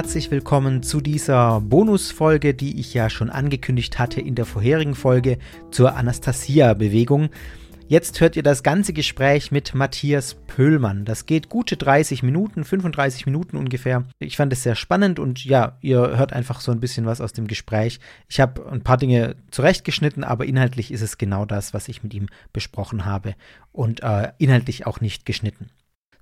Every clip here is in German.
herzlich willkommen zu dieser Bonusfolge, die ich ja schon angekündigt hatte in der vorherigen Folge zur Anastasia-Bewegung. Jetzt hört ihr das ganze Gespräch mit Matthias Pöhlmann. Das geht gute 30 Minuten, 35 Minuten ungefähr. Ich fand es sehr spannend und ja, ihr hört einfach so ein bisschen was aus dem Gespräch. Ich habe ein paar Dinge zurechtgeschnitten, aber inhaltlich ist es genau das, was ich mit ihm besprochen habe und äh, inhaltlich auch nicht geschnitten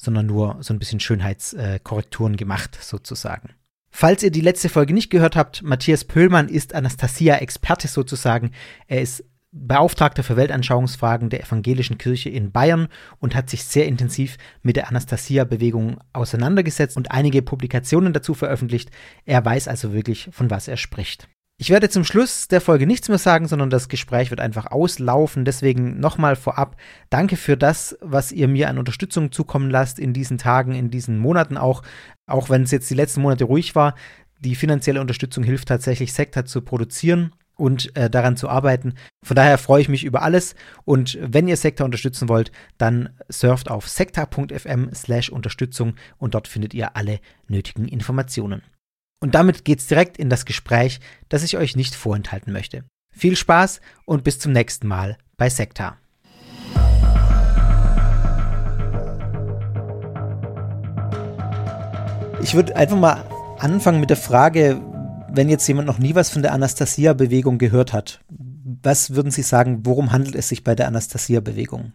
sondern nur so ein bisschen Schönheitskorrekturen gemacht sozusagen. Falls ihr die letzte Folge nicht gehört habt, Matthias Pöhlmann ist Anastasia-Experte sozusagen. Er ist Beauftragter für Weltanschauungsfragen der Evangelischen Kirche in Bayern und hat sich sehr intensiv mit der Anastasia-Bewegung auseinandergesetzt und einige Publikationen dazu veröffentlicht. Er weiß also wirklich, von was er spricht. Ich werde zum Schluss der Folge nichts mehr sagen, sondern das Gespräch wird einfach auslaufen. Deswegen nochmal vorab danke für das, was ihr mir an Unterstützung zukommen lasst in diesen Tagen, in diesen Monaten auch. Auch wenn es jetzt die letzten Monate ruhig war. Die finanzielle Unterstützung hilft tatsächlich, Sekta zu produzieren und äh, daran zu arbeiten. Von daher freue ich mich über alles. Und wenn ihr Sekta unterstützen wollt, dann surft auf sekta.fm slash Unterstützung und dort findet ihr alle nötigen Informationen. Und damit geht's direkt in das Gespräch, das ich euch nicht vorenthalten möchte. Viel Spaß und bis zum nächsten Mal bei Sekta. Ich würde einfach mal anfangen mit der Frage, wenn jetzt jemand noch nie was von der Anastasia-Bewegung gehört hat, was würden Sie sagen, worum handelt es sich bei der Anastasia-Bewegung?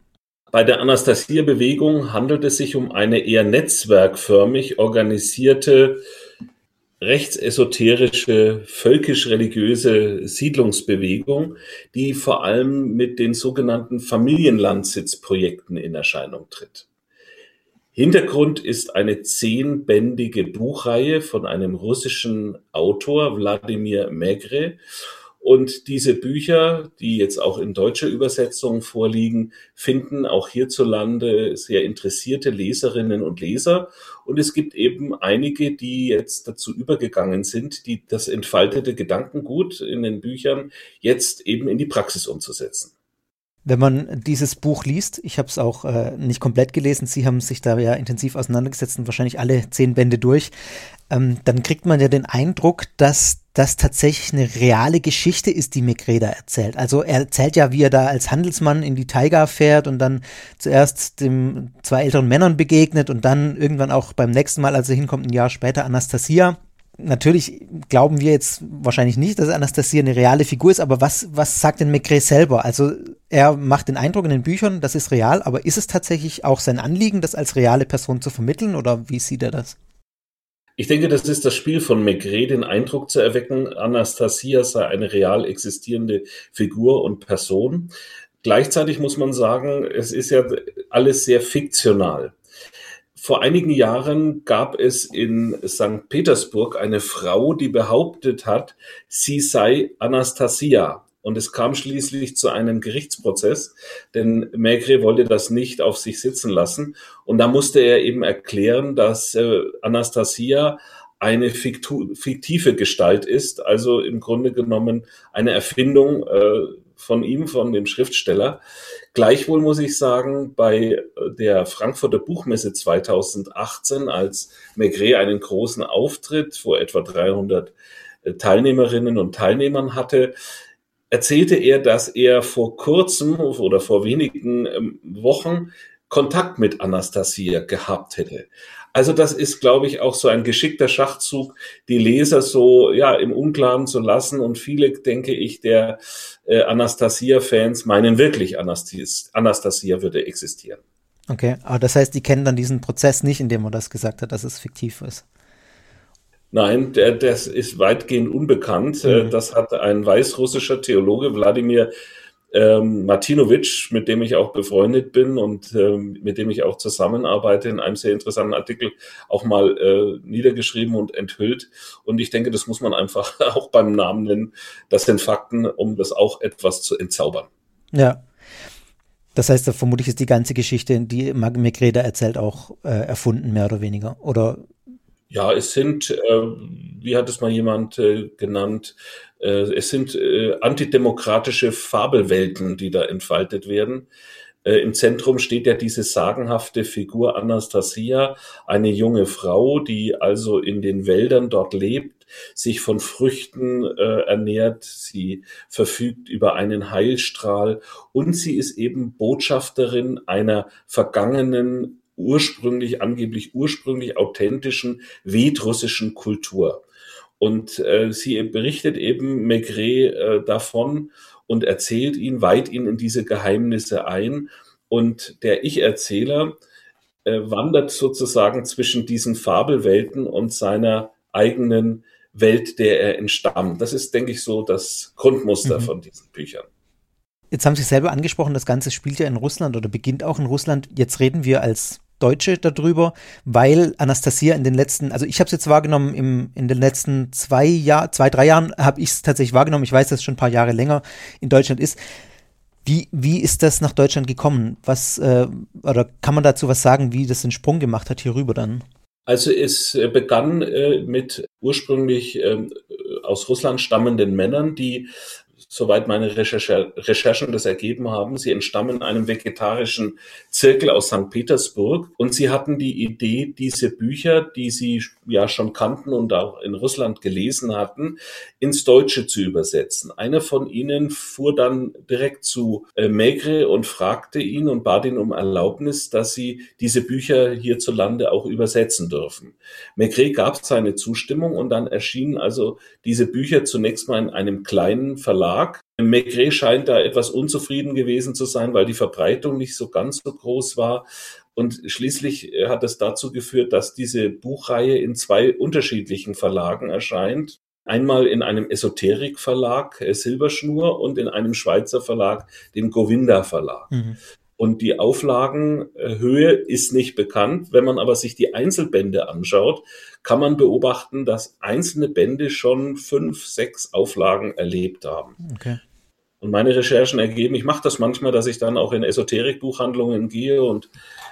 Bei der Anastasia-Bewegung handelt es sich um eine eher netzwerkförmig organisierte rechtsesoterische, völkisch-religiöse Siedlungsbewegung, die vor allem mit den sogenannten Familienlandsitzprojekten in Erscheinung tritt. Hintergrund ist eine zehnbändige Buchreihe von einem russischen Autor, Wladimir Megre, und diese Bücher, die jetzt auch in deutscher Übersetzung vorliegen, finden auch hierzulande sehr interessierte Leserinnen und Leser. Und es gibt eben einige, die jetzt dazu übergegangen sind, die das entfaltete Gedankengut in den Büchern jetzt eben in die Praxis umzusetzen. Wenn man dieses Buch liest, ich habe es auch äh, nicht komplett gelesen, Sie haben sich da ja intensiv auseinandergesetzt und wahrscheinlich alle zehn Bände durch, ähm, dann kriegt man ja den Eindruck, dass das tatsächlich eine reale Geschichte ist, die Megreda erzählt. Also er erzählt ja, wie er da als Handelsmann in die Taiga fährt und dann zuerst dem zwei älteren Männern begegnet und dann irgendwann auch beim nächsten Mal, als er hinkommt, ein Jahr später Anastasia natürlich glauben wir jetzt wahrscheinlich nicht, dass Anastasia eine reale Figur ist, aber was, was sagt denn Maigret selber? Also er macht den Eindruck in den Büchern, das ist real, aber ist es tatsächlich auch sein Anliegen, das als reale Person zu vermitteln oder wie sieht er das? Ich denke, das ist das Spiel von Maigret, den Eindruck zu erwecken, Anastasia sei eine real existierende Figur und Person. Gleichzeitig muss man sagen, es ist ja alles sehr fiktional. Vor einigen Jahren gab es in St. Petersburg eine Frau, die behauptet hat, sie sei Anastasia. Und es kam schließlich zu einem Gerichtsprozess, denn Maigret wollte das nicht auf sich sitzen lassen. Und da musste er eben erklären, dass äh, Anastasia eine fiktive Gestalt ist, also im Grunde genommen eine Erfindung äh, von ihm, von dem Schriftsteller. Gleichwohl muss ich sagen, bei der Frankfurter Buchmesse 2018, als Maigret einen großen Auftritt vor etwa 300 äh, Teilnehmerinnen und Teilnehmern hatte, erzählte er, dass er vor kurzem oder vor wenigen ähm, Wochen Kontakt mit Anastasia gehabt hätte. Also das ist, glaube ich, auch so ein geschickter Schachzug, die Leser so ja im Unklaren zu lassen. Und viele, denke ich, der äh, Anastasia-Fans meinen wirklich, Anastas Anastasia würde existieren. Okay, aber das heißt, die kennen dann diesen Prozess nicht, in dem man das gesagt hat, dass es fiktiv ist. Nein, der, das ist weitgehend unbekannt. Mhm. Das hat ein weißrussischer Theologe, Wladimir ähm, Martinovic, mit dem ich auch befreundet bin und ähm, mit dem ich auch zusammenarbeite, in einem sehr interessanten Artikel auch mal äh, niedergeschrieben und enthüllt. Und ich denke, das muss man einfach auch beim Namen nennen. Das sind Fakten, um das auch etwas zu entzaubern. Ja. Das heißt, vermutlich ist die ganze Geschichte, die Megreda erzählt, auch äh, erfunden, mehr oder weniger. Oder ja, es sind, äh, wie hat es mal jemand äh, genannt, äh, es sind äh, antidemokratische Fabelwelten, die da entfaltet werden. Äh, Im Zentrum steht ja diese sagenhafte Figur Anastasia, eine junge Frau, die also in den Wäldern dort lebt, sich von Früchten äh, ernährt, sie verfügt über einen Heilstrahl und sie ist eben Botschafterin einer vergangenen ursprünglich, angeblich ursprünglich authentischen vedrussischen Kultur. Und äh, sie berichtet eben Maigret äh, davon und erzählt ihn, weiht ihn in diese Geheimnisse ein. Und der Ich-Erzähler äh, wandert sozusagen zwischen diesen Fabelwelten und seiner eigenen Welt, der er entstammt. Das ist, denke ich, so das Grundmuster mhm. von diesen Büchern. Jetzt haben Sie selber angesprochen, das Ganze spielt ja in Russland oder beginnt auch in Russland. Jetzt reden wir als Deutsche darüber, weil Anastasia in den letzten, also ich habe es jetzt wahrgenommen, im, in den letzten zwei Jahr, zwei, drei Jahren habe ich es tatsächlich wahrgenommen. Ich weiß, dass es schon ein paar Jahre länger in Deutschland ist. Wie, wie ist das nach Deutschland gekommen? Was, äh, oder kann man dazu was sagen, wie das den Sprung gemacht hat hier rüber dann? Also es äh, begann äh, mit ursprünglich äh, aus Russland stammenden Männern, die soweit meine Recherche, Recherchen das ergeben haben. Sie entstammen einem vegetarischen Zirkel aus St. Petersburg und sie hatten die Idee, diese Bücher, die sie ja schon kannten und auch in Russland gelesen hatten, ins Deutsche zu übersetzen. Einer von ihnen fuhr dann direkt zu äh, Megre und fragte ihn und bat ihn um Erlaubnis, dass sie diese Bücher hierzulande auch übersetzen dürfen. Megre gab seine Zustimmung und dann erschienen also diese Bücher zunächst mal in einem kleinen Verlag Verlag. Maigret scheint da etwas unzufrieden gewesen zu sein, weil die Verbreitung nicht so ganz so groß war. Und schließlich äh, hat es dazu geführt, dass diese Buchreihe in zwei unterschiedlichen Verlagen erscheint. Einmal in einem Esoterik-Verlag, äh, Silberschnur, und in einem Schweizer Verlag, dem Govinda Verlag. Mhm. Und die Auflagenhöhe ist nicht bekannt. Wenn man aber sich die Einzelbände anschaut, kann man beobachten, dass einzelne Bände schon fünf, sechs Auflagen erlebt haben. Okay. Und meine Recherchen ergeben, ich mache das manchmal, dass ich dann auch in Esoterikbuchhandlungen gehe und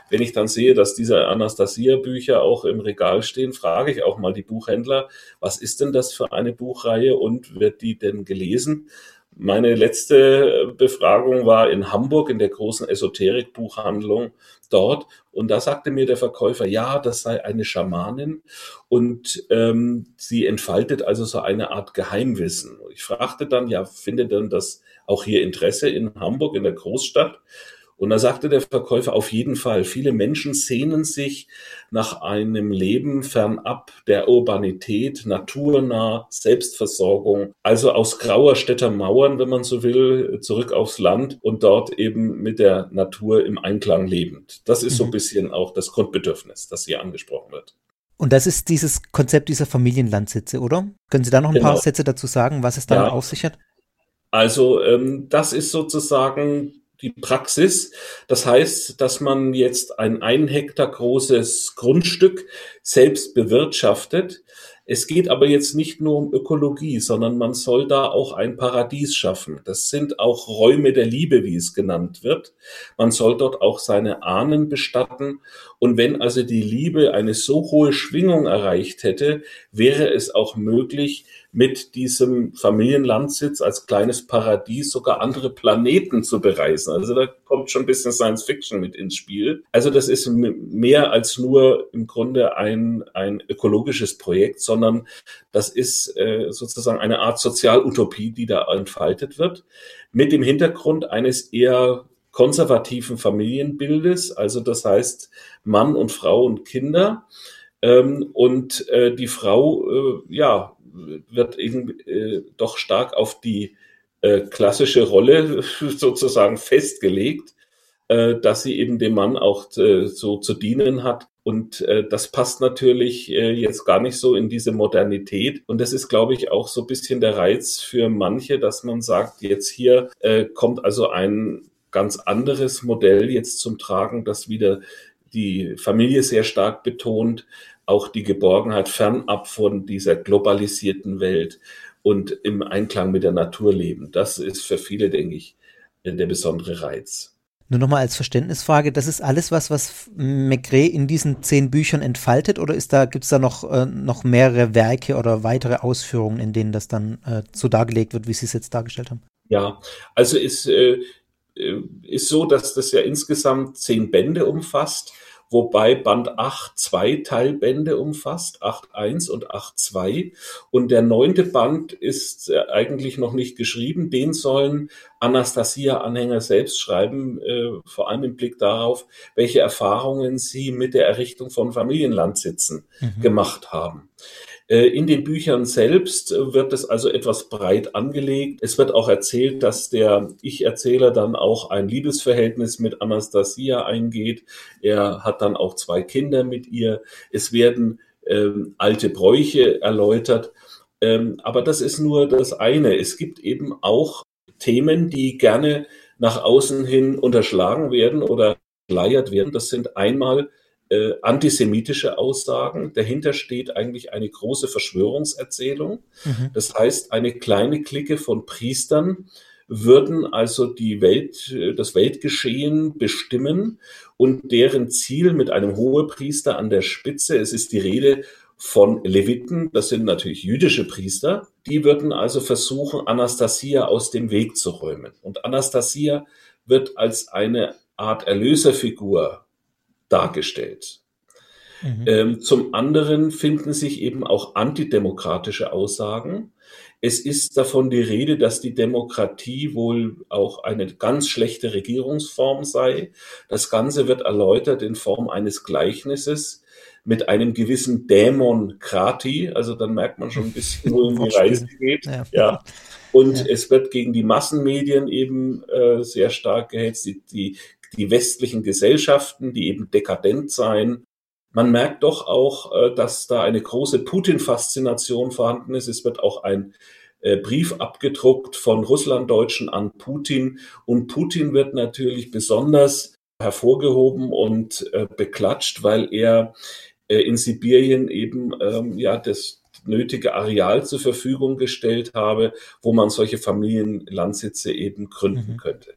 wenn ich dann sehe, dass diese Anastasia-Bücher auch im Regal stehen, frage ich auch mal die Buchhändler, was ist denn das für eine Buchreihe und wird die denn gelesen? Meine letzte Befragung war in Hamburg in der großen Esoterik-Buchhandlung dort. Und da sagte mir der Verkäufer, ja, das sei eine Schamanin und ähm, sie entfaltet also so eine Art Geheimwissen. Ich fragte dann, ja, findet denn das auch hier Interesse in Hamburg, in der Großstadt? Und da sagte der Verkäufer auf jeden Fall, viele Menschen sehnen sich nach einem Leben fernab der Urbanität, naturnah, Selbstversorgung, also aus grauer Städter Mauern, wenn man so will, zurück aufs Land und dort eben mit der Natur im Einklang lebend. Das ist mhm. so ein bisschen auch das Grundbedürfnis, das hier angesprochen wird. Und das ist dieses Konzept dieser Familienlandsitze, oder? Können Sie da noch ein genau. paar Sätze dazu sagen, was es damit ja. auf sich hat? Also ähm, das ist sozusagen die Praxis. Das heißt, dass man jetzt ein ein Hektar großes Grundstück selbst bewirtschaftet. Es geht aber jetzt nicht nur um Ökologie, sondern man soll da auch ein Paradies schaffen. Das sind auch Räume der Liebe, wie es genannt wird. Man soll dort auch seine Ahnen bestatten. Und wenn also die Liebe eine so hohe Schwingung erreicht hätte, wäre es auch möglich, mit diesem Familienlandsitz als kleines Paradies sogar andere Planeten zu bereisen. Also da kommt schon ein bisschen Science Fiction mit ins Spiel. Also das ist mehr als nur im Grunde ein, ein ökologisches Projekt, sondern das ist äh, sozusagen eine Art Sozialutopie, die da entfaltet wird, mit dem Hintergrund eines eher konservativen Familienbildes, also das heißt Mann und Frau und Kinder. Ähm, und äh, die Frau, äh, ja, wird eben äh, doch stark auf die äh, klassische Rolle sozusagen festgelegt, äh, dass sie eben dem Mann auch äh, so zu dienen hat. Und das passt natürlich jetzt gar nicht so in diese Modernität. Und das ist, glaube ich, auch so ein bisschen der Reiz für manche, dass man sagt, jetzt hier kommt also ein ganz anderes Modell jetzt zum Tragen, das wieder die Familie sehr stark betont, auch die Geborgenheit fernab von dieser globalisierten Welt und im Einklang mit der Natur leben. Das ist für viele, denke ich, der besondere Reiz. Nur nochmal als Verständnisfrage, das ist alles was, was Maigret in diesen zehn Büchern entfaltet oder ist da, gibt es da noch, äh, noch mehrere Werke oder weitere Ausführungen, in denen das dann äh, so dargelegt wird, wie Sie es jetzt dargestellt haben? Ja, also ist, äh, äh, ist so, dass das ja insgesamt zehn Bände umfasst wobei Band 8 zwei Teilbände umfasst, 8.1 und 8.2. Und der neunte Band ist äh, eigentlich noch nicht geschrieben. Den sollen Anastasia-Anhänger selbst schreiben, äh, vor allem im Blick darauf, welche Erfahrungen sie mit der Errichtung von Familienlandsitzen mhm. gemacht haben. Äh, in den Büchern selbst wird es also etwas breit angelegt. Es wird auch erzählt, dass der Ich-Erzähler dann auch ein Liebesverhältnis mit Anastasia eingeht. Er hat dann auch zwei Kinder mit ihr. Es werden ähm, alte Bräuche erläutert. Ähm, aber das ist nur das eine. Es gibt eben auch Themen, die gerne nach außen hin unterschlagen werden oder geleiert werden. Das sind einmal äh, antisemitische Aussagen. Dahinter steht eigentlich eine große Verschwörungserzählung. Mhm. Das heißt, eine kleine Clique von Priestern würden also die Welt, das Weltgeschehen bestimmen und deren Ziel mit einem Hohepriester an der Spitze, es ist die Rede von Leviten, das sind natürlich jüdische Priester, die würden also versuchen, Anastasia aus dem Weg zu räumen. Und Anastasia wird als eine Art Erlöserfigur dargestellt. Mhm. Ähm, zum anderen finden sich eben auch antidemokratische Aussagen. Es ist davon die Rede, dass die Demokratie wohl auch eine ganz schlechte Regierungsform sei. Das Ganze wird erläutert in Form eines Gleichnisses mit einem gewissen Dämon Krati. Also dann merkt man schon ein bisschen, wohin die Reise geht. Ja. ja. Und ja. es wird gegen die Massenmedien eben äh, sehr stark gehetzt. Die, die die westlichen Gesellschaften, die eben dekadent seien. Man merkt doch auch, äh, dass da eine große Putin-Faszination vorhanden ist. Es wird auch ein äh, Brief abgedruckt von Russlanddeutschen an Putin. Und Putin wird natürlich besonders hervorgehoben und äh, beklatscht, weil er in Sibirien eben ähm, ja das nötige Areal zur Verfügung gestellt habe, wo man solche Familienlandsitze eben gründen mhm. könnte.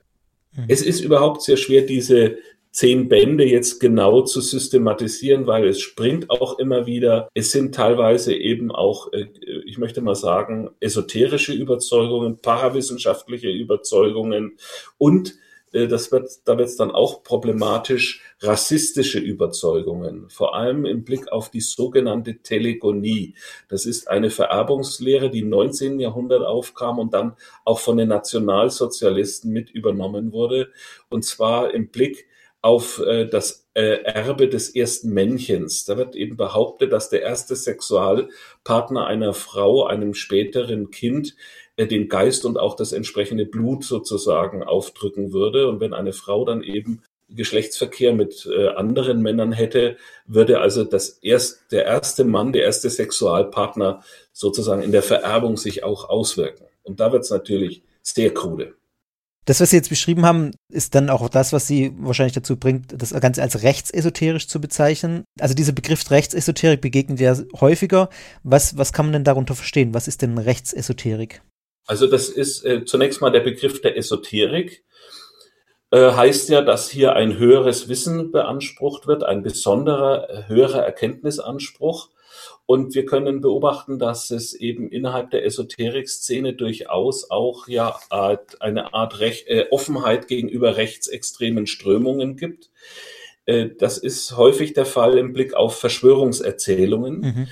Mhm. Es ist überhaupt sehr schwer, diese zehn Bände jetzt genau zu systematisieren, weil es springt auch immer wieder. Es sind teilweise eben auch, äh, ich möchte mal sagen, esoterische Überzeugungen, parawissenschaftliche Überzeugungen und das wird, da wird es dann auch problematisch, rassistische Überzeugungen, vor allem im Blick auf die sogenannte Telegonie. Das ist eine Vererbungslehre, die im 19. Jahrhundert aufkam und dann auch von den Nationalsozialisten mit übernommen wurde. Und zwar im Blick auf äh, das äh, Erbe des ersten Männchens. Da wird eben behauptet, dass der erste Sexualpartner einer Frau einem späteren Kind äh, den Geist und auch das entsprechende Blut sozusagen aufdrücken würde. Und wenn eine Frau dann eben Geschlechtsverkehr mit äh, anderen Männern hätte, würde also das erst, der erste Mann, der erste Sexualpartner sozusagen in der Vererbung sich auch auswirken. Und da wird es natürlich sehr krude. Das, was Sie jetzt beschrieben haben, ist dann auch das, was Sie wahrscheinlich dazu bringt, das Ganze als rechtsesoterisch zu bezeichnen. Also dieser Begriff Rechtsesoterik begegnet ja häufiger. Was, was kann man denn darunter verstehen? Was ist denn Rechtsesoterik? Also das ist äh, zunächst mal der Begriff der Esoterik. Äh, heißt ja, dass hier ein höheres Wissen beansprucht wird, ein besonderer, äh, höherer Erkenntnisanspruch. Und wir können beobachten, dass es eben innerhalb der Esoterik-Szene durchaus auch ja eine Art Rech äh, Offenheit gegenüber rechtsextremen Strömungen gibt. Äh, das ist häufig der Fall im Blick auf Verschwörungserzählungen. Mhm.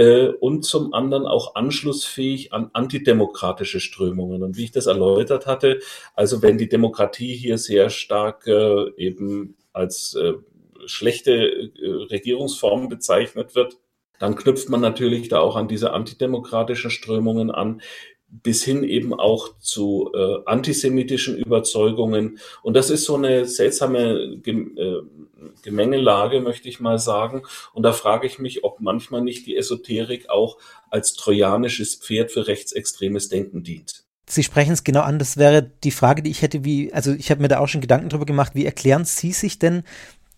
Äh, und zum anderen auch anschlussfähig an antidemokratische Strömungen. Und wie ich das erläutert hatte, also wenn die Demokratie hier sehr stark äh, eben als äh, schlechte äh, Regierungsform bezeichnet wird, dann knüpft man natürlich da auch an diese antidemokratischen Strömungen an, bis hin eben auch zu äh, antisemitischen Überzeugungen. Und das ist so eine seltsame Gem äh, Gemengelage, möchte ich mal sagen. Und da frage ich mich, ob manchmal nicht die Esoterik auch als trojanisches Pferd für rechtsextremes Denken dient. Sie sprechen es genau an. Das wäre die Frage, die ich hätte, wie, also ich habe mir da auch schon Gedanken drüber gemacht, wie erklären Sie sich denn,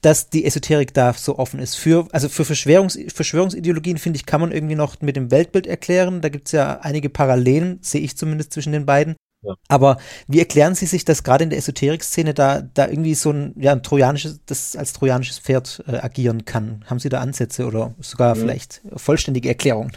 dass die Esoterik da so offen ist. Für, also für Verschwörungs Verschwörungsideologien, finde ich, kann man irgendwie noch mit dem Weltbild erklären. Da gibt es ja einige Parallelen, sehe ich zumindest zwischen den beiden. Ja. Aber wie erklären Sie sich, dass gerade in der Esoterik-Szene da, da irgendwie so ein, ja, ein trojanisches, das als trojanisches Pferd äh, agieren kann? Haben Sie da Ansätze oder sogar mhm. vielleicht vollständige Erklärungen?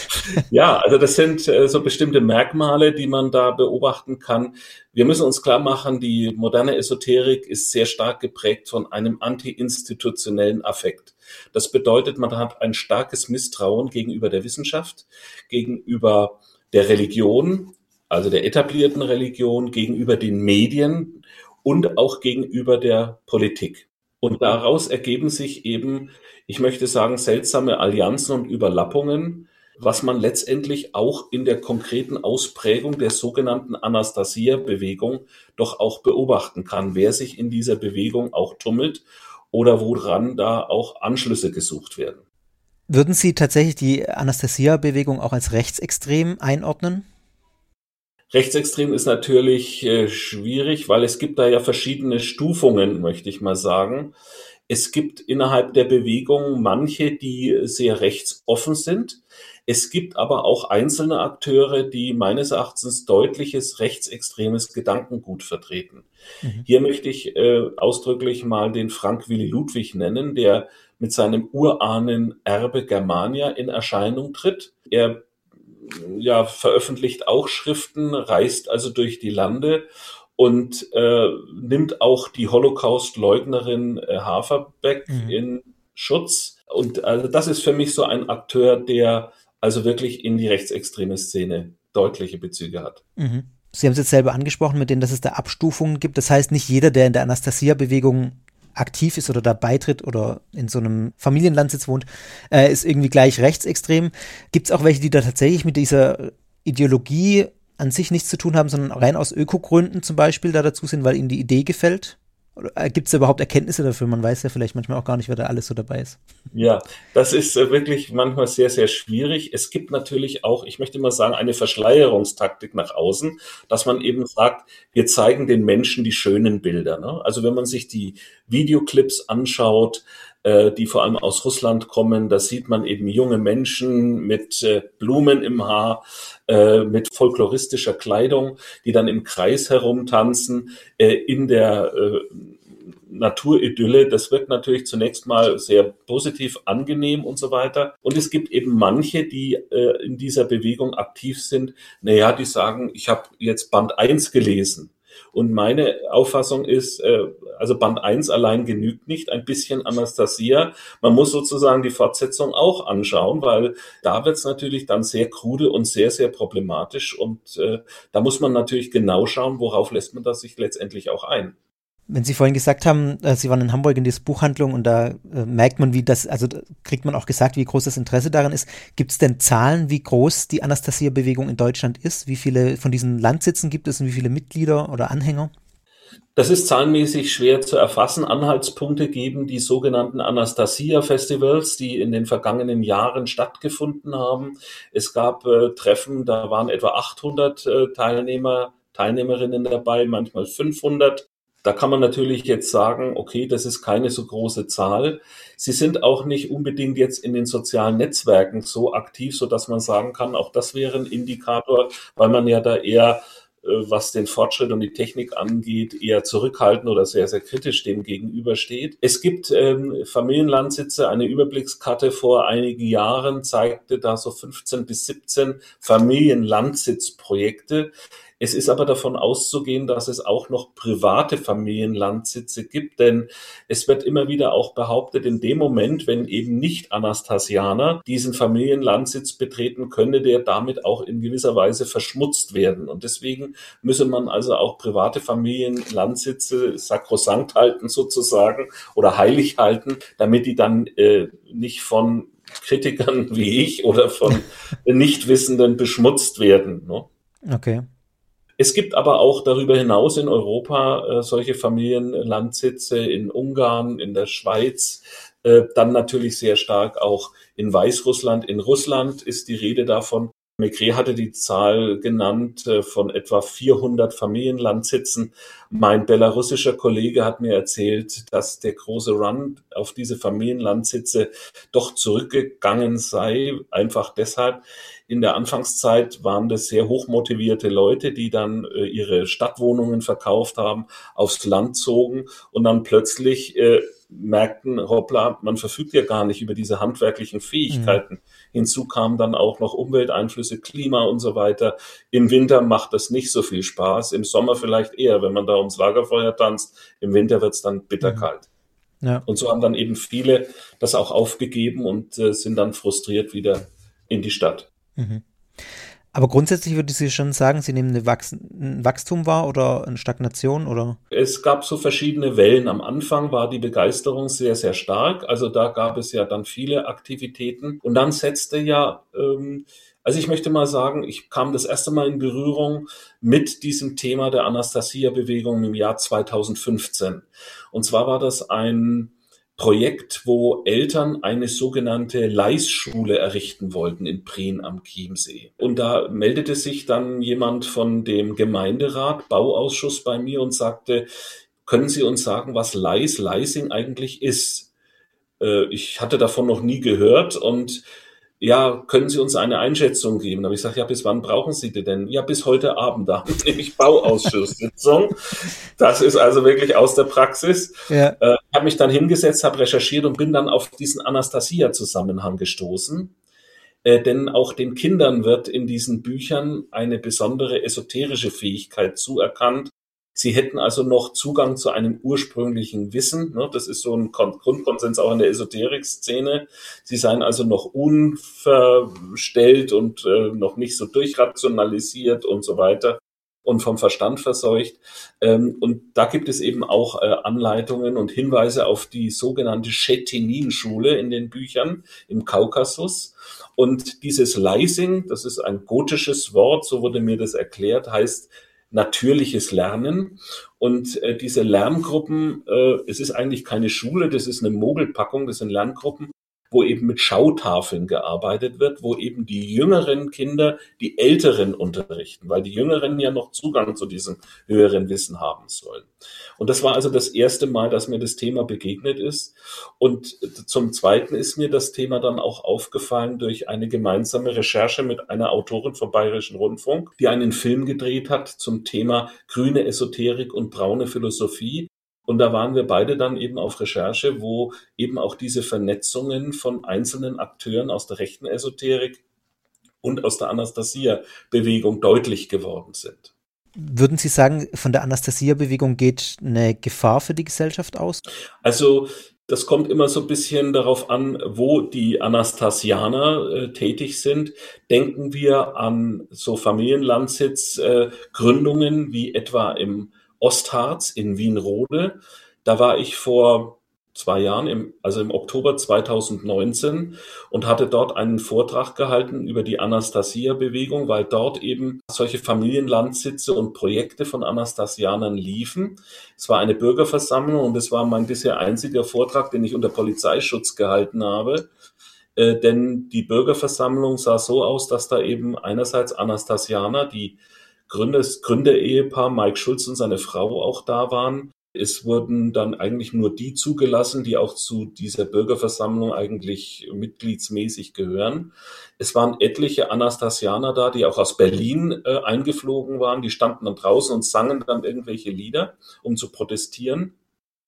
ja, also das sind äh, so bestimmte Merkmale, die man da beobachten kann. Wir müssen uns klar machen, die moderne Esoterik ist sehr stark geprägt von einem anti-institutionellen Affekt. Das bedeutet, man hat ein starkes Misstrauen gegenüber der Wissenschaft, gegenüber der Religion, also der etablierten Religion, gegenüber den Medien und auch gegenüber der Politik. Und daraus ergeben sich eben, ich möchte sagen, seltsame Allianzen und Überlappungen, was man letztendlich auch in der konkreten Ausprägung der sogenannten Anastasia-Bewegung doch auch beobachten kann, wer sich in dieser Bewegung auch tummelt oder woran da auch Anschlüsse gesucht werden. Würden Sie tatsächlich die Anastasia-Bewegung auch als rechtsextrem einordnen? Rechtsextrem ist natürlich äh, schwierig, weil es gibt da ja verschiedene Stufungen, möchte ich mal sagen. Es gibt innerhalb der Bewegung manche, die sehr rechtsoffen sind. Es gibt aber auch einzelne Akteure, die meines Erachtens deutliches rechtsextremes Gedankengut vertreten. Mhm. Hier möchte ich äh, ausdrücklich mal den Frank Willi Ludwig nennen, der mit seinem Urahnen Erbe Germania in Erscheinung tritt. Er ja, veröffentlicht auch Schriften, reist also durch die Lande und äh, nimmt auch die Holocaust-Leugnerin äh, Haferbeck mhm. in Schutz. Und also das ist für mich so ein Akteur, der also wirklich in die rechtsextreme Szene deutliche Bezüge hat. Mhm. Sie haben es jetzt selber angesprochen, mit denen, dass es da Abstufungen gibt. Das heißt, nicht jeder, der in der Anastasia-Bewegung aktiv ist oder da beitritt oder in so einem Familienlandsitz wohnt, äh, ist irgendwie gleich rechtsextrem. Gibt es auch welche, die da tatsächlich mit dieser Ideologie an sich nichts zu tun haben, sondern rein aus Ökogründen zum Beispiel da dazu sind, weil ihnen die Idee gefällt? Äh, Gibt es überhaupt Erkenntnisse dafür? Man weiß ja vielleicht manchmal auch gar nicht, wer da alles so dabei ist. Ja, das ist äh, wirklich manchmal sehr, sehr schwierig. Es gibt natürlich auch, ich möchte mal sagen, eine Verschleierungstaktik nach außen, dass man eben sagt, wir zeigen den Menschen die schönen Bilder. Ne? Also wenn man sich die Videoclips anschaut, die vor allem aus Russland kommen. Da sieht man eben junge Menschen mit äh, Blumen im Haar, äh, mit folkloristischer Kleidung, die dann im Kreis herumtanzen äh, in der äh, Naturidylle, das wirkt natürlich zunächst mal sehr positiv, angenehm und so weiter. Und es gibt eben manche, die äh, in dieser Bewegung aktiv sind. Naja, die sagen, ich habe jetzt Band 1 gelesen. Und meine Auffassung ist, äh, also Band 1 allein genügt nicht, ein bisschen Anastasia. Man muss sozusagen die Fortsetzung auch anschauen, weil da wird es natürlich dann sehr krude und sehr, sehr problematisch. Und äh, da muss man natürlich genau schauen, worauf lässt man das sich letztendlich auch ein. Wenn Sie vorhin gesagt haben, äh, Sie waren in Hamburg in dieser Buchhandlung und da äh, merkt man, wie das, also kriegt man auch gesagt, wie groß das Interesse daran ist. Gibt es denn Zahlen, wie groß die Anastasia-Bewegung in Deutschland ist? Wie viele von diesen Landsitzen gibt es und wie viele Mitglieder oder Anhänger? Das ist zahlenmäßig schwer zu erfassen. Anhaltspunkte geben die sogenannten Anastasia-Festivals, die in den vergangenen Jahren stattgefunden haben. Es gab äh, Treffen, da waren etwa 800 äh, Teilnehmer, Teilnehmerinnen dabei, manchmal 500. Da kann man natürlich jetzt sagen, okay, das ist keine so große Zahl. Sie sind auch nicht unbedingt jetzt in den sozialen Netzwerken so aktiv, so dass man sagen kann, auch das wäre ein Indikator, weil man ja da eher äh, was den Fortschritt und die Technik angeht, eher zurückhaltend oder sehr, sehr kritisch dem gegenübersteht. Es gibt ähm, Familienlandsitze, eine Überblickskarte vor einigen Jahren zeigte da so 15 bis 17 Familienlandsitzprojekte. Es ist aber davon auszugehen, dass es auch noch private Familienlandsitze gibt, denn es wird immer wieder auch behauptet, in dem Moment, wenn eben nicht Anastasianer diesen Familienlandsitz betreten, könne der damit auch in gewisser Weise verschmutzt werden. Und deswegen müsse man also auch private Familienlandsitze sakrosankt halten sozusagen oder heilig halten, damit die dann äh, nicht von Kritikern wie ich oder von Nichtwissenden beschmutzt werden. Ne? Okay. Es gibt aber auch darüber hinaus in Europa äh, solche Familienlandsitze in Ungarn, in der Schweiz, äh, dann natürlich sehr stark auch in Weißrussland. In Russland ist die Rede davon. Maigret hatte die Zahl genannt äh, von etwa 400 Familienlandsitzen. Mein belarussischer Kollege hat mir erzählt, dass der große Run auf diese Familienlandsitze doch zurückgegangen sei, einfach deshalb. In der Anfangszeit waren das sehr hochmotivierte Leute, die dann äh, ihre Stadtwohnungen verkauft haben, aufs Land zogen und dann plötzlich äh, merkten, hoppla, man verfügt ja gar nicht über diese handwerklichen Fähigkeiten. Mhm. Hinzu kamen dann auch noch Umwelteinflüsse, Klima und so weiter. Im Winter macht das nicht so viel Spaß, im Sommer vielleicht eher, wenn man da ums Lagerfeuer tanzt. Im Winter wird es dann bitterkalt. Mhm. Ja. Und so haben dann eben viele das auch aufgegeben und äh, sind dann frustriert wieder in die Stadt. Mhm. Aber grundsätzlich würde ich schon sagen, Sie nehmen eine Wachs ein Wachstum wahr oder eine Stagnation oder? Es gab so verschiedene Wellen. Am Anfang war die Begeisterung sehr, sehr stark. Also da gab es ja dann viele Aktivitäten. Und dann setzte ja, ähm, also ich möchte mal sagen, ich kam das erste Mal in Berührung mit diesem Thema der Anastasia-Bewegung im Jahr 2015. Und zwar war das ein Projekt, wo Eltern eine sogenannte Leisschule errichten wollten in Prien am Chiemsee. Und da meldete sich dann jemand von dem Gemeinderat, Bauausschuss bei mir und sagte, können Sie uns sagen, was Leis, Leising eigentlich ist? Äh, ich hatte davon noch nie gehört und ja, können Sie uns eine Einschätzung geben? Da habe ich gesagt, ja, bis wann brauchen Sie die denn? Ja, bis heute Abend, da habe ich Bauausschusssitzung. Das ist also wirklich aus der Praxis. Ja. Äh, habe mich dann hingesetzt, habe recherchiert und bin dann auf diesen Anastasia-Zusammenhang gestoßen. Äh, denn auch den Kindern wird in diesen Büchern eine besondere esoterische Fähigkeit zuerkannt, Sie hätten also noch Zugang zu einem ursprünglichen Wissen. Ne? Das ist so ein Grundkonsens auch in der Esoterik-Szene. Sie seien also noch unverstellt und äh, noch nicht so durchrationalisiert und so weiter und vom Verstand verseucht. Ähm, und da gibt es eben auch äh, Anleitungen und Hinweise auf die sogenannte Chetinin-Schule in den Büchern im Kaukasus. Und dieses Leising, das ist ein gotisches Wort, so wurde mir das erklärt, heißt natürliches Lernen. Und äh, diese Lerngruppen, äh, es ist eigentlich keine Schule, das ist eine Mogelpackung, das sind Lerngruppen, wo eben mit Schautafeln gearbeitet wird, wo eben die jüngeren Kinder die älteren unterrichten, weil die jüngeren ja noch Zugang zu diesem höheren Wissen haben sollen. Und das war also das erste Mal, dass mir das Thema begegnet ist. Und zum Zweiten ist mir das Thema dann auch aufgefallen durch eine gemeinsame Recherche mit einer Autorin vom Bayerischen Rundfunk, die einen Film gedreht hat zum Thema grüne Esoterik und braune Philosophie. Und da waren wir beide dann eben auf Recherche, wo eben auch diese Vernetzungen von einzelnen Akteuren aus der rechten Esoterik und aus der Anastasia-Bewegung deutlich geworden sind. Würden Sie sagen, von der Anastasia-Bewegung geht eine Gefahr für die Gesellschaft aus? Also das kommt immer so ein bisschen darauf an, wo die Anastasianer äh, tätig sind. Denken wir an so Familienlandsitzgründungen äh, wie etwa im Ostharz in Wienrode. Da war ich vor zwei Jahren, im, also im Oktober 2019 und hatte dort einen Vortrag gehalten über die Anastasia-Bewegung, weil dort eben solche Familienlandsitze und Projekte von Anastasianern liefen. Es war eine Bürgerversammlung und es war mein bisher einziger Vortrag, den ich unter Polizeischutz gehalten habe. Äh, denn die Bürgerversammlung sah so aus, dass da eben einerseits Anastasianer, die Gründers, Gründerehepaar Mike Schulz und seine Frau auch da waren. Es wurden dann eigentlich nur die zugelassen, die auch zu dieser Bürgerversammlung eigentlich mitgliedsmäßig gehören. Es waren etliche Anastasianer da, die auch aus Berlin äh, eingeflogen waren. Die standen dann draußen und sangen dann irgendwelche Lieder, um zu protestieren.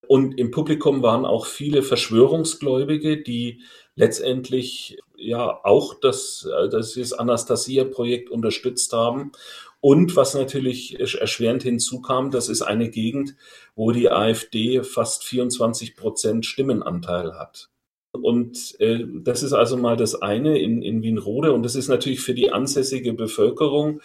Und im Publikum waren auch viele Verschwörungsgläubige, die letztendlich ja auch das, äh, das Anastasia-Projekt unterstützt haben und was natürlich erschwerend hinzukam, das ist eine Gegend, wo die AfD fast 24 Prozent Stimmenanteil hat. Und äh, das ist also mal das eine in, in Wienrode. Und das ist natürlich für die ansässige Bevölkerung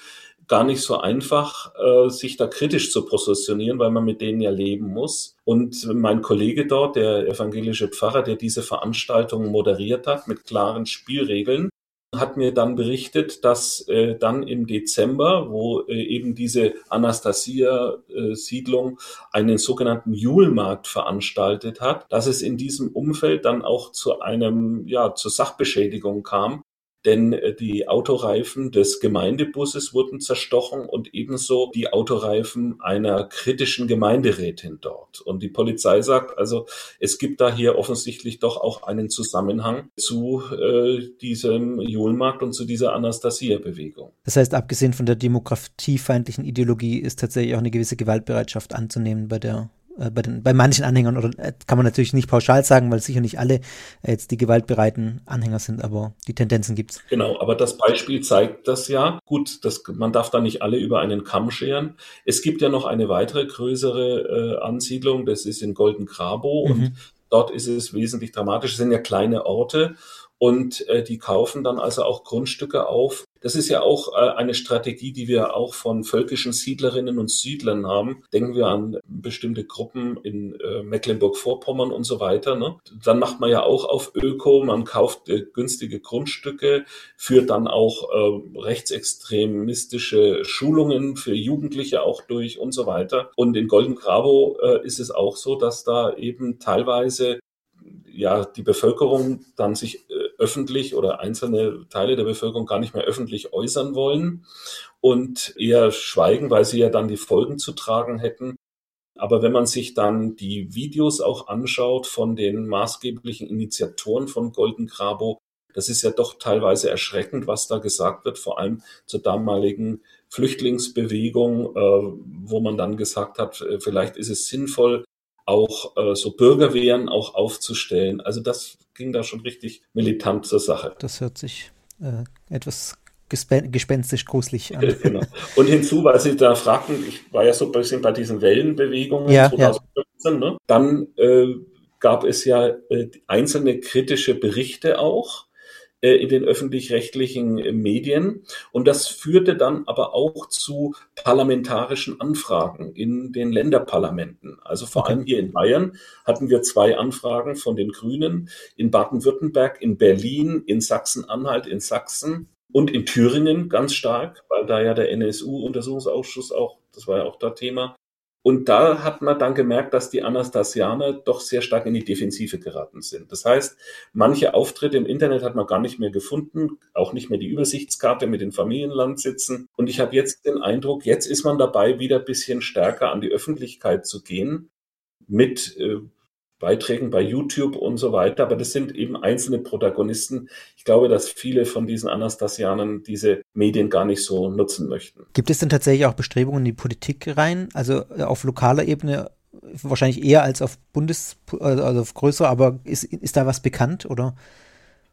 gar nicht so einfach, äh, sich da kritisch zu positionieren, weil man mit denen ja leben muss. Und mein Kollege dort, der evangelische Pfarrer, der diese Veranstaltung moderiert hat mit klaren Spielregeln, hat mir dann berichtet, dass äh, dann im Dezember, wo äh, eben diese Anastasia-Siedlung äh, einen sogenannten Julmarkt veranstaltet hat, dass es in diesem Umfeld dann auch zu einem, ja, zur Sachbeschädigung kam, denn äh, die Autoreifen des Gemeindebusses wurden zerstochen und ebenso die Autoreifen einer kritischen Gemeinderätin dort. Und die Polizei sagt also, es gibt da hier offensichtlich doch auch einen Zusammenhang zu äh, diesem Julmarkt und zu dieser Anastasia-Bewegung. Das heißt, abgesehen von der demokratiefeindlichen Ideologie ist tatsächlich auch eine gewisse Gewaltbereitschaft anzunehmen bei der äh, bei, den, bei manchen Anhängern, oder äh, kann man natürlich nicht pauschal sagen, weil sicher nicht alle äh, jetzt die gewaltbereiten Anhänger sind, aber die Tendenzen gibt es. Genau, aber das Beispiel zeigt das ja. Gut, das, man darf da nicht alle über einen Kamm scheren. Es gibt ja noch eine weitere größere äh, Ansiedlung, das ist in Golden Grabo mhm. und dort ist es wesentlich dramatisch. Es sind ja kleine Orte und äh, die kaufen dann also auch Grundstücke auf. Das ist ja auch äh, eine Strategie, die wir auch von völkischen Siedlerinnen und Siedlern haben. Denken wir an bestimmte Gruppen in äh, Mecklenburg-Vorpommern und so weiter. Ne? Dann macht man ja auch auf Öko, man kauft äh, günstige Grundstücke, führt dann auch rechtsextremistische Schulungen für Jugendliche auch durch und so weiter. Und in Golden Grabo ist es auch so, dass da eben teilweise ja die Bevölkerung dann sich öffentlich oder einzelne Teile der Bevölkerung gar nicht mehr öffentlich äußern wollen und eher schweigen, weil sie ja dann die Folgen zu tragen hätten. Aber wenn man sich dann die Videos auch anschaut von den maßgeblichen Initiatoren von Golden Grabo, das ist ja doch teilweise erschreckend, was da gesagt wird, vor allem zur damaligen Flüchtlingsbewegung, äh, wo man dann gesagt hat, äh, vielleicht ist es sinnvoll, auch äh, so Bürgerwehren auch aufzustellen. Also das ging da schon richtig militant zur Sache. Das hört sich äh, etwas gespenstisch gruselig an. genau. Und hinzu, weil Sie da fragten, ich war ja so ein bisschen bei diesen Wellenbewegungen ja, 2015, ja. Ne? dann äh, gab es ja äh, einzelne kritische Berichte auch in den öffentlich-rechtlichen äh, Medien. Und das führte dann aber auch zu parlamentarischen Anfragen in den Länderparlamenten. Also vor allem hier in Bayern hatten wir zwei Anfragen von den Grünen, in Baden-Württemberg, in Berlin, in Sachsen-Anhalt, in Sachsen und in Thüringen ganz stark, weil da ja der NSU-Untersuchungsausschuss auch, das war ja auch da Thema, und da hat man dann gemerkt, dass die Anastasianer doch sehr stark in die Defensive geraten sind. Das heißt, manche Auftritte im Internet hat man gar nicht mehr gefunden, auch nicht mehr die Übersichtskarte mit den Familienlandsitzen. Und ich habe jetzt den Eindruck, jetzt ist man dabei, wieder ein bisschen stärker an die Öffentlichkeit zu gehen mit äh, Beiträgen bei YouTube und so weiter. Aber das sind eben einzelne Protagonisten. Ich glaube, dass viele von diesen Anastasianern diese Medien gar nicht so nutzen möchten. Gibt es denn tatsächlich auch Bestrebungen in die Politik rein? Also äh, auf lokaler Ebene wahrscheinlich eher als auf Bundes-, also auf größerer, aber ist, ist da was bekannt oder?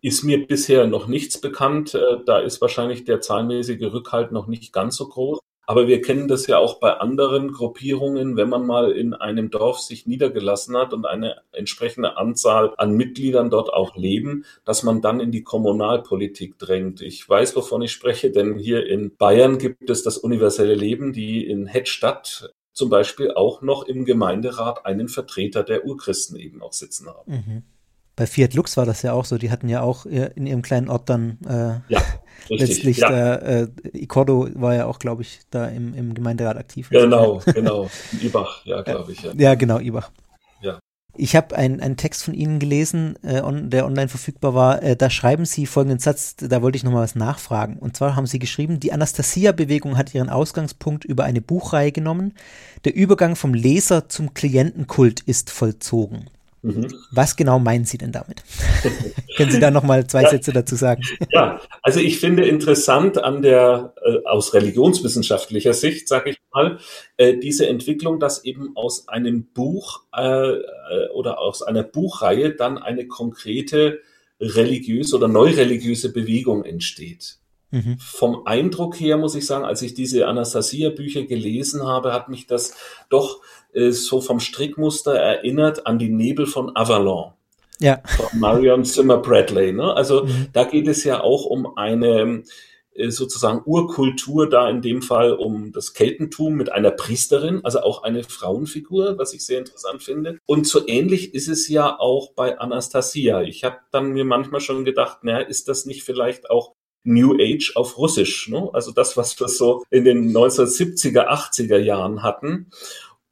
Ist mir bisher noch nichts bekannt. Äh, da ist wahrscheinlich der zahlenmäßige Rückhalt noch nicht ganz so groß. Aber wir kennen das ja auch bei anderen Gruppierungen, wenn man mal in einem Dorf sich niedergelassen hat und eine entsprechende Anzahl an Mitgliedern dort auch leben, dass man dann in die Kommunalpolitik drängt. Ich weiß, wovon ich spreche, denn hier in Bayern gibt es das universelle Leben, die in Hettstadt zum Beispiel auch noch im Gemeinderat einen Vertreter der Urchristen eben auch sitzen haben. Mhm. Bei Fiat Lux war das ja auch so. Die hatten ja auch in ihrem kleinen Ort dann äh, ja, letztlich, ja. Da, äh, Icordo war ja auch, glaube ich, da im, im Gemeinderat aktiv. Genau, genau. Ibach, ja, glaube ich. Ja. ja, genau, Ibach. Ja. Ich habe einen Text von Ihnen gelesen, äh, on, der online verfügbar war. Äh, da schreiben Sie folgenden Satz, da wollte ich nochmal was nachfragen. Und zwar haben Sie geschrieben, die Anastasia-Bewegung hat ihren Ausgangspunkt über eine Buchreihe genommen. Der Übergang vom Leser zum Klientenkult ist vollzogen. Mhm. Was genau meinen Sie denn damit? Können Sie da noch mal zwei ja, Sätze dazu sagen? Ja, also ich finde interessant an der äh, aus religionswissenschaftlicher Sicht, sage ich mal, äh, diese Entwicklung, dass eben aus einem Buch äh, äh, oder aus einer Buchreihe dann eine konkrete religiöse oder neureligiöse Bewegung entsteht. Mhm. Vom Eindruck her muss ich sagen, als ich diese Anastasia-Bücher gelesen habe, hat mich das doch äh, so vom Strickmuster erinnert an die Nebel von Avalon. Ja. Von Marion Zimmer Bradley. Ne? Also mhm. da geht es ja auch um eine äh, sozusagen Urkultur, da in dem Fall um das Keltentum mit einer Priesterin, also auch eine Frauenfigur, was ich sehr interessant finde. Und so ähnlich ist es ja auch bei Anastasia. Ich habe dann mir manchmal schon gedacht, naja, ist das nicht vielleicht auch New Age auf Russisch? Ne? Also das, was wir so in den 1970er, 80er Jahren hatten.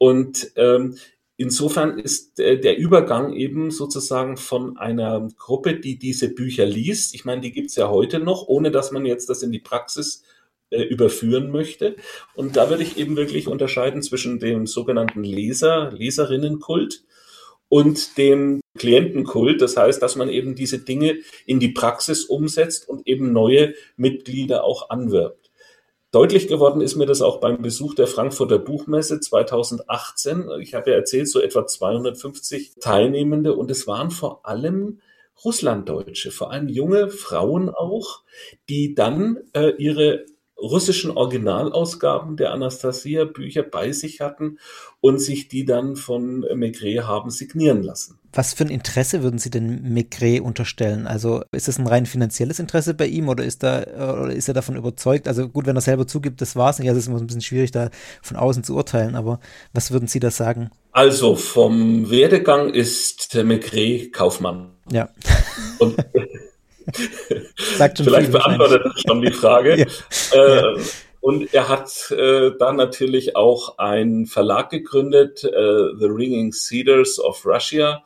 Und ähm, insofern ist der Übergang eben sozusagen von einer Gruppe, die diese Bücher liest, ich meine, die gibt es ja heute noch, ohne dass man jetzt das in die Praxis äh, überführen möchte. Und da würde ich eben wirklich unterscheiden zwischen dem sogenannten Leser, Leserinnenkult und dem Klientenkult. Das heißt, dass man eben diese Dinge in die Praxis umsetzt und eben neue Mitglieder auch anwirbt. Deutlich geworden ist mir das auch beim Besuch der Frankfurter Buchmesse 2018. Ich habe ja erzählt, so etwa 250 Teilnehmende und es waren vor allem Russlanddeutsche, vor allem junge Frauen auch, die dann äh, ihre russischen Originalausgaben der Anastasia-Bücher bei sich hatten und sich die dann von Maigret haben signieren lassen. Was für ein Interesse würden Sie denn Maigret unterstellen? Also ist es ein rein finanzielles Interesse bei ihm oder ist, da, oder ist er davon überzeugt? Also gut, wenn er selber zugibt, das war es nicht. Also es ist immer ein bisschen schwierig, da von außen zu urteilen. Aber was würden Sie da sagen? Also vom Werdegang ist Maigret Kaufmann. Ja. Und Sagt schon Vielleicht beantwortet das schon die Frage. ja. Äh, ja. Und er hat äh, dann natürlich auch einen Verlag gegründet, äh, The Ringing Cedars of Russia.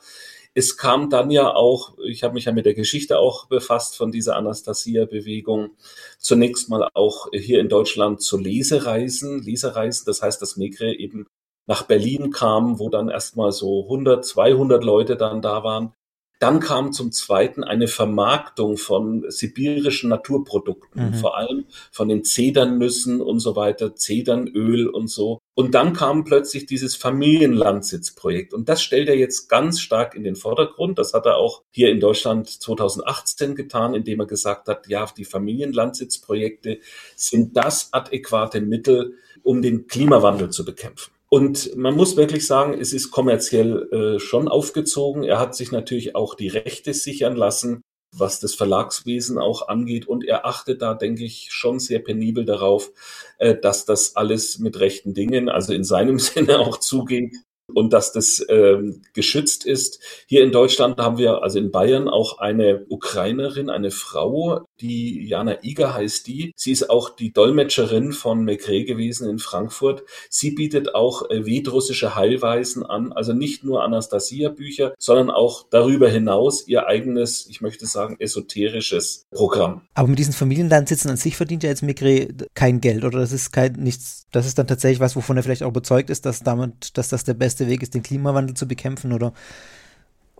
Es kam dann ja auch, ich habe mich ja mit der Geschichte auch befasst von dieser Anastasia-Bewegung, zunächst mal auch hier in Deutschland zu Lesereisen. Lesereisen, das heißt, dass Megre eben nach Berlin kam, wo dann erstmal so 100, 200 Leute dann da waren. Dann kam zum Zweiten eine Vermarktung von sibirischen Naturprodukten, mhm. vor allem von den Zedernnüssen und so weiter, Zedernöl und so. Und dann kam plötzlich dieses Familienlandsitzprojekt. Und das stellt er jetzt ganz stark in den Vordergrund. Das hat er auch hier in Deutschland 2018 getan, indem er gesagt hat, ja, die Familienlandsitzprojekte sind das adäquate Mittel, um den Klimawandel zu bekämpfen. Und man muss wirklich sagen, es ist kommerziell äh, schon aufgezogen. Er hat sich natürlich auch die Rechte sichern lassen, was das Verlagswesen auch angeht. Und er achtet da, denke ich, schon sehr penibel darauf, äh, dass das alles mit rechten Dingen, also in seinem Sinne auch zugeht und dass das ähm, geschützt ist. Hier in Deutschland haben wir, also in Bayern, auch eine Ukrainerin, eine Frau, die Jana Iger heißt die. Sie ist auch die Dolmetscherin von Maigret gewesen in Frankfurt. Sie bietet auch äh, vedrussische Heilweisen an, also nicht nur Anastasia-Bücher, sondern auch darüber hinaus ihr eigenes, ich möchte sagen, esoterisches Programm. Aber mit diesen Familienlandsitzen an sich verdient ja jetzt Maigret kein Geld oder das ist kein nichts, das ist dann tatsächlich was, wovon er vielleicht auch überzeugt ist, dass damit, dass das der beste beste Weg ist, den Klimawandel zu bekämpfen oder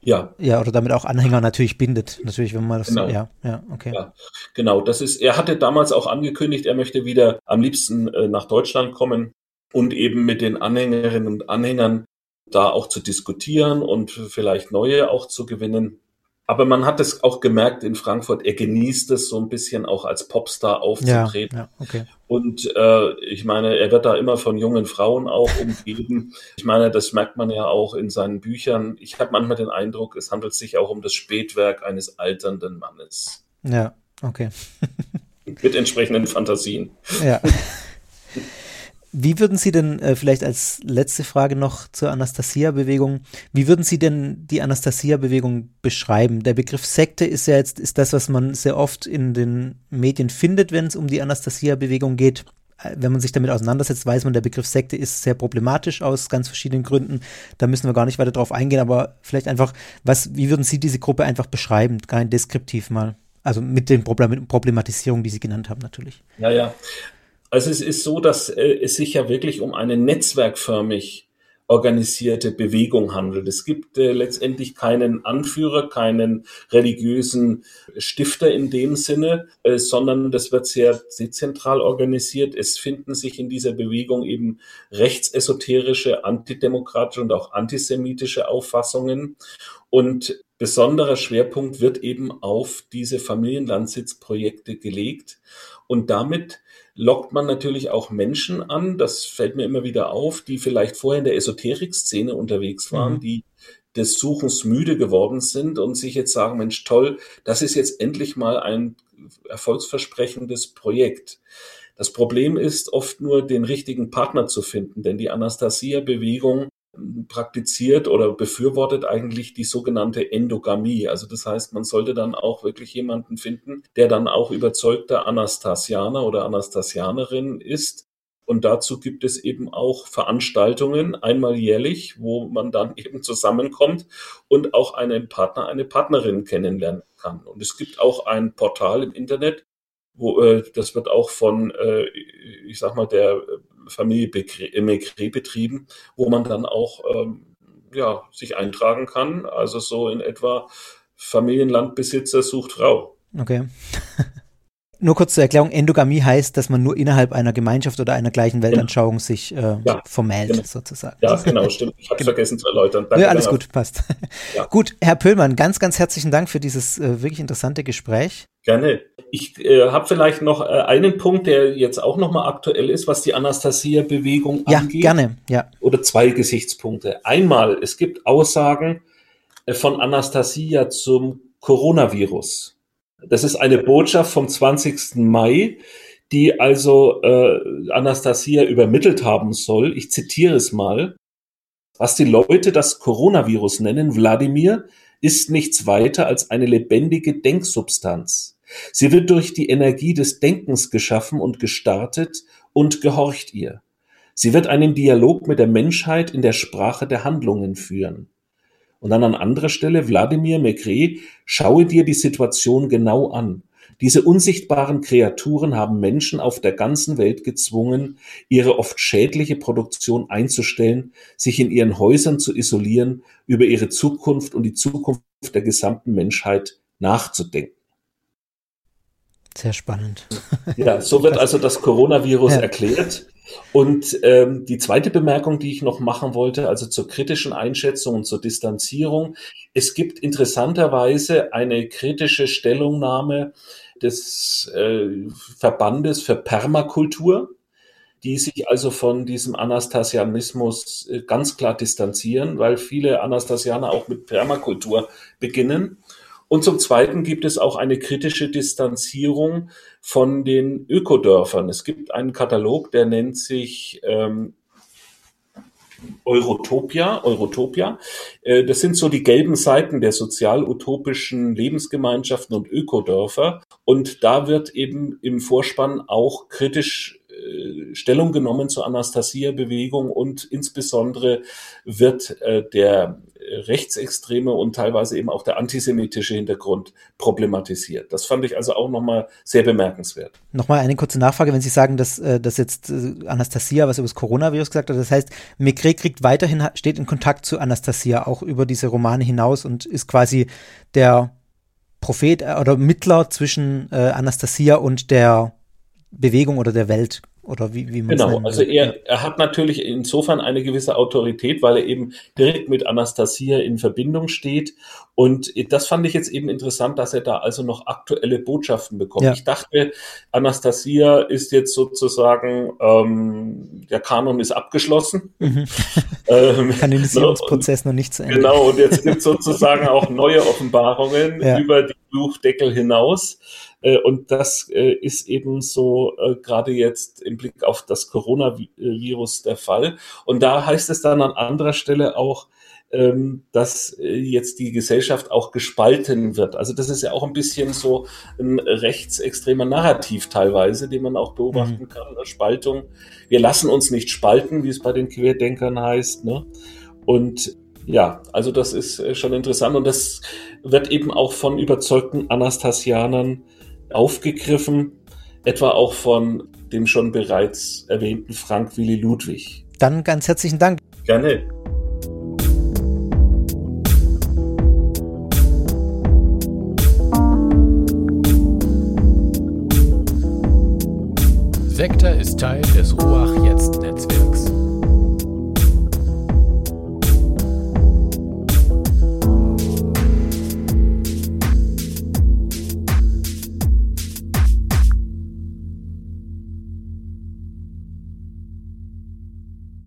ja. Ja, oder damit auch Anhänger natürlich bindet. Natürlich, wenn man das genau. ja, ja, okay. Ja, genau, das ist, er hatte damals auch angekündigt, er möchte wieder am liebsten äh, nach Deutschland kommen und eben mit den Anhängerinnen und Anhängern da auch zu diskutieren und vielleicht neue auch zu gewinnen. Aber man hat es auch gemerkt in Frankfurt, er genießt es so ein bisschen auch als Popstar aufzutreten. Ja, ja, okay. Und äh, ich meine, er wird da immer von jungen Frauen auch umgeben. Ich meine, das merkt man ja auch in seinen Büchern. Ich habe manchmal den Eindruck, es handelt sich auch um das Spätwerk eines alternden Mannes. Ja, okay. Mit entsprechenden Fantasien. Ja. Wie würden Sie denn, äh, vielleicht als letzte Frage noch zur Anastasia-Bewegung, wie würden Sie denn die Anastasia-Bewegung beschreiben? Der Begriff Sekte ist ja jetzt, ist das, was man sehr oft in den Medien findet, wenn es um die Anastasia-Bewegung geht. Äh, wenn man sich damit auseinandersetzt, weiß man, der Begriff Sekte ist sehr problematisch aus ganz verschiedenen Gründen. Da müssen wir gar nicht weiter drauf eingehen, aber vielleicht einfach, was, wie würden Sie diese Gruppe einfach beschreiben, rein deskriptiv mal? Also mit den Problematisierungen, die Sie genannt haben, natürlich. Ja, ja. Also es ist so, dass äh, es sich ja wirklich um eine netzwerkförmig organisierte Bewegung handelt. Es gibt äh, letztendlich keinen Anführer, keinen religiösen Stifter in dem Sinne, äh, sondern das wird sehr dezentral organisiert. Es finden sich in dieser Bewegung eben rechtsesoterische, antidemokratische und auch antisemitische Auffassungen. Und besonderer Schwerpunkt wird eben auf diese Familienlandsitzprojekte gelegt. Und damit lockt man natürlich auch Menschen an, das fällt mir immer wieder auf, die vielleicht vorher in der Esoterik-Szene unterwegs waren, mhm. die des Suchens müde geworden sind und sich jetzt sagen, Mensch, toll, das ist jetzt endlich mal ein erfolgsversprechendes Projekt. Das Problem ist oft nur, den richtigen Partner zu finden, denn die Anastasia-Bewegung praktiziert oder befürwortet eigentlich die sogenannte Endogamie. Also das heißt, man sollte dann auch wirklich jemanden finden, der dann auch überzeugter Anastasianer oder Anastasianerin ist Und dazu gibt es eben auch Veranstaltungen, einmal jährlich, wo man dann eben zusammenkommt und auch einen Partner, eine Partnerin kennenlernen kann. Und es gibt auch ein Portal im Internet, wo äh, das wird auch von, äh, ich sag mal, der Familie Maigret betrieben, wo man dann auch ähm, ja, sich eintragen kann. Also so in etwa Familienlandbesitzer sucht Frau. Okay. Nur kurz zur Erklärung, Endogamie heißt, dass man nur innerhalb einer Gemeinschaft oder einer gleichen Weltanschauung genau. sich äh, ja, vermählt, genau. sozusagen. Ja, genau, stimmt. Ich habe genau. vergessen zu erläutern. Danke ja, alles gut, passt. Ja. Gut, Herr Pöllmann, ganz, ganz herzlichen Dank für dieses äh, wirklich interessante Gespräch. Gerne. Ich äh, habe vielleicht noch äh, einen Punkt, der jetzt auch nochmal aktuell ist, was die Anastasia-Bewegung ja, angeht. Ja, gerne. Ja. Oder zwei Gesichtspunkte. Einmal, es gibt Aussagen äh, von Anastasia zum Coronavirus. Das ist eine Botschaft vom 20. Mai, die also äh, Anastasia übermittelt haben soll. Ich zitiere es mal. Was die Leute das Coronavirus nennen, Wladimir, ist nichts weiter als eine lebendige Denksubstanz. Sie wird durch die Energie des Denkens geschaffen und gestartet und gehorcht ihr. Sie wird einen Dialog mit der Menschheit in der Sprache der Handlungen führen. Und dann an anderer Stelle, Wladimir Maigret, schaue dir die Situation genau an. Diese unsichtbaren Kreaturen haben Menschen auf der ganzen Welt gezwungen, ihre oft schädliche Produktion einzustellen, sich in ihren Häusern zu isolieren, über ihre Zukunft und die Zukunft der gesamten Menschheit nachzudenken. Sehr spannend. Ja, so wird also das Coronavirus ja. erklärt. Und ähm, die zweite Bemerkung, die ich noch machen wollte, also zur kritischen Einschätzung und zur Distanzierung. Es gibt interessanterweise eine kritische Stellungnahme des äh, Verbandes für Permakultur, die sich also von diesem Anastasianismus äh, ganz klar distanzieren, weil viele Anastasianer auch mit Permakultur beginnen. Und zum Zweiten gibt es auch eine kritische Distanzierung von den Ökodörfern. Es gibt einen Katalog, der nennt sich ähm, Eurotopia, Eurotopia. Äh, das sind so die gelben Seiten der sozial-utopischen Lebensgemeinschaften und Ökodörfer. Und da wird eben im Vorspann auch kritisch Stellung genommen zur Anastasia-Bewegung und insbesondere wird äh, der rechtsextreme und teilweise eben auch der antisemitische Hintergrund problematisiert. Das fand ich also auch nochmal sehr bemerkenswert. Nochmal eine kurze Nachfrage, wenn Sie sagen, dass, äh, dass jetzt äh, Anastasia was über das Coronavirus gesagt hat. Das heißt, Mekre kriegt weiterhin, steht in Kontakt zu Anastasia, auch über diese Romane hinaus und ist quasi der Prophet äh, oder Mittler zwischen Anastasia und der Bewegung oder der Welt oder wie, wie man Genau, also er, er hat natürlich insofern eine gewisse Autorität, weil er eben direkt mit Anastasia in Verbindung steht. Und das fand ich jetzt eben interessant, dass er da also noch aktuelle Botschaften bekommt. Ja. Ich dachte, Anastasia ist jetzt sozusagen, ähm, der Kanon ist abgeschlossen. Mhm. ähm, Kanonisierungsprozess noch nicht zu Ende. Genau, und jetzt gibt es sozusagen auch neue Offenbarungen ja. über die Buchdeckel hinaus. Äh, und das äh, ist eben so äh, gerade jetzt im Blick auf das Coronavirus der Fall. Und da heißt es dann an anderer Stelle auch, ähm, dass jetzt die Gesellschaft auch gespalten wird. Also das ist ja auch ein bisschen so ein rechtsextremer Narrativ teilweise, den man auch beobachten mhm. kann. Eine Spaltung. Wir lassen uns nicht spalten, wie es bei den Querdenkern heißt. Ne? Und ja, also das ist schon interessant und das wird eben auch von überzeugten Anastasianern aufgegriffen, etwa auch von dem schon bereits erwähnten Frank Willi Ludwig. Dann ganz herzlichen Dank. Gerne. Sektor ist Teil des Netzwerks.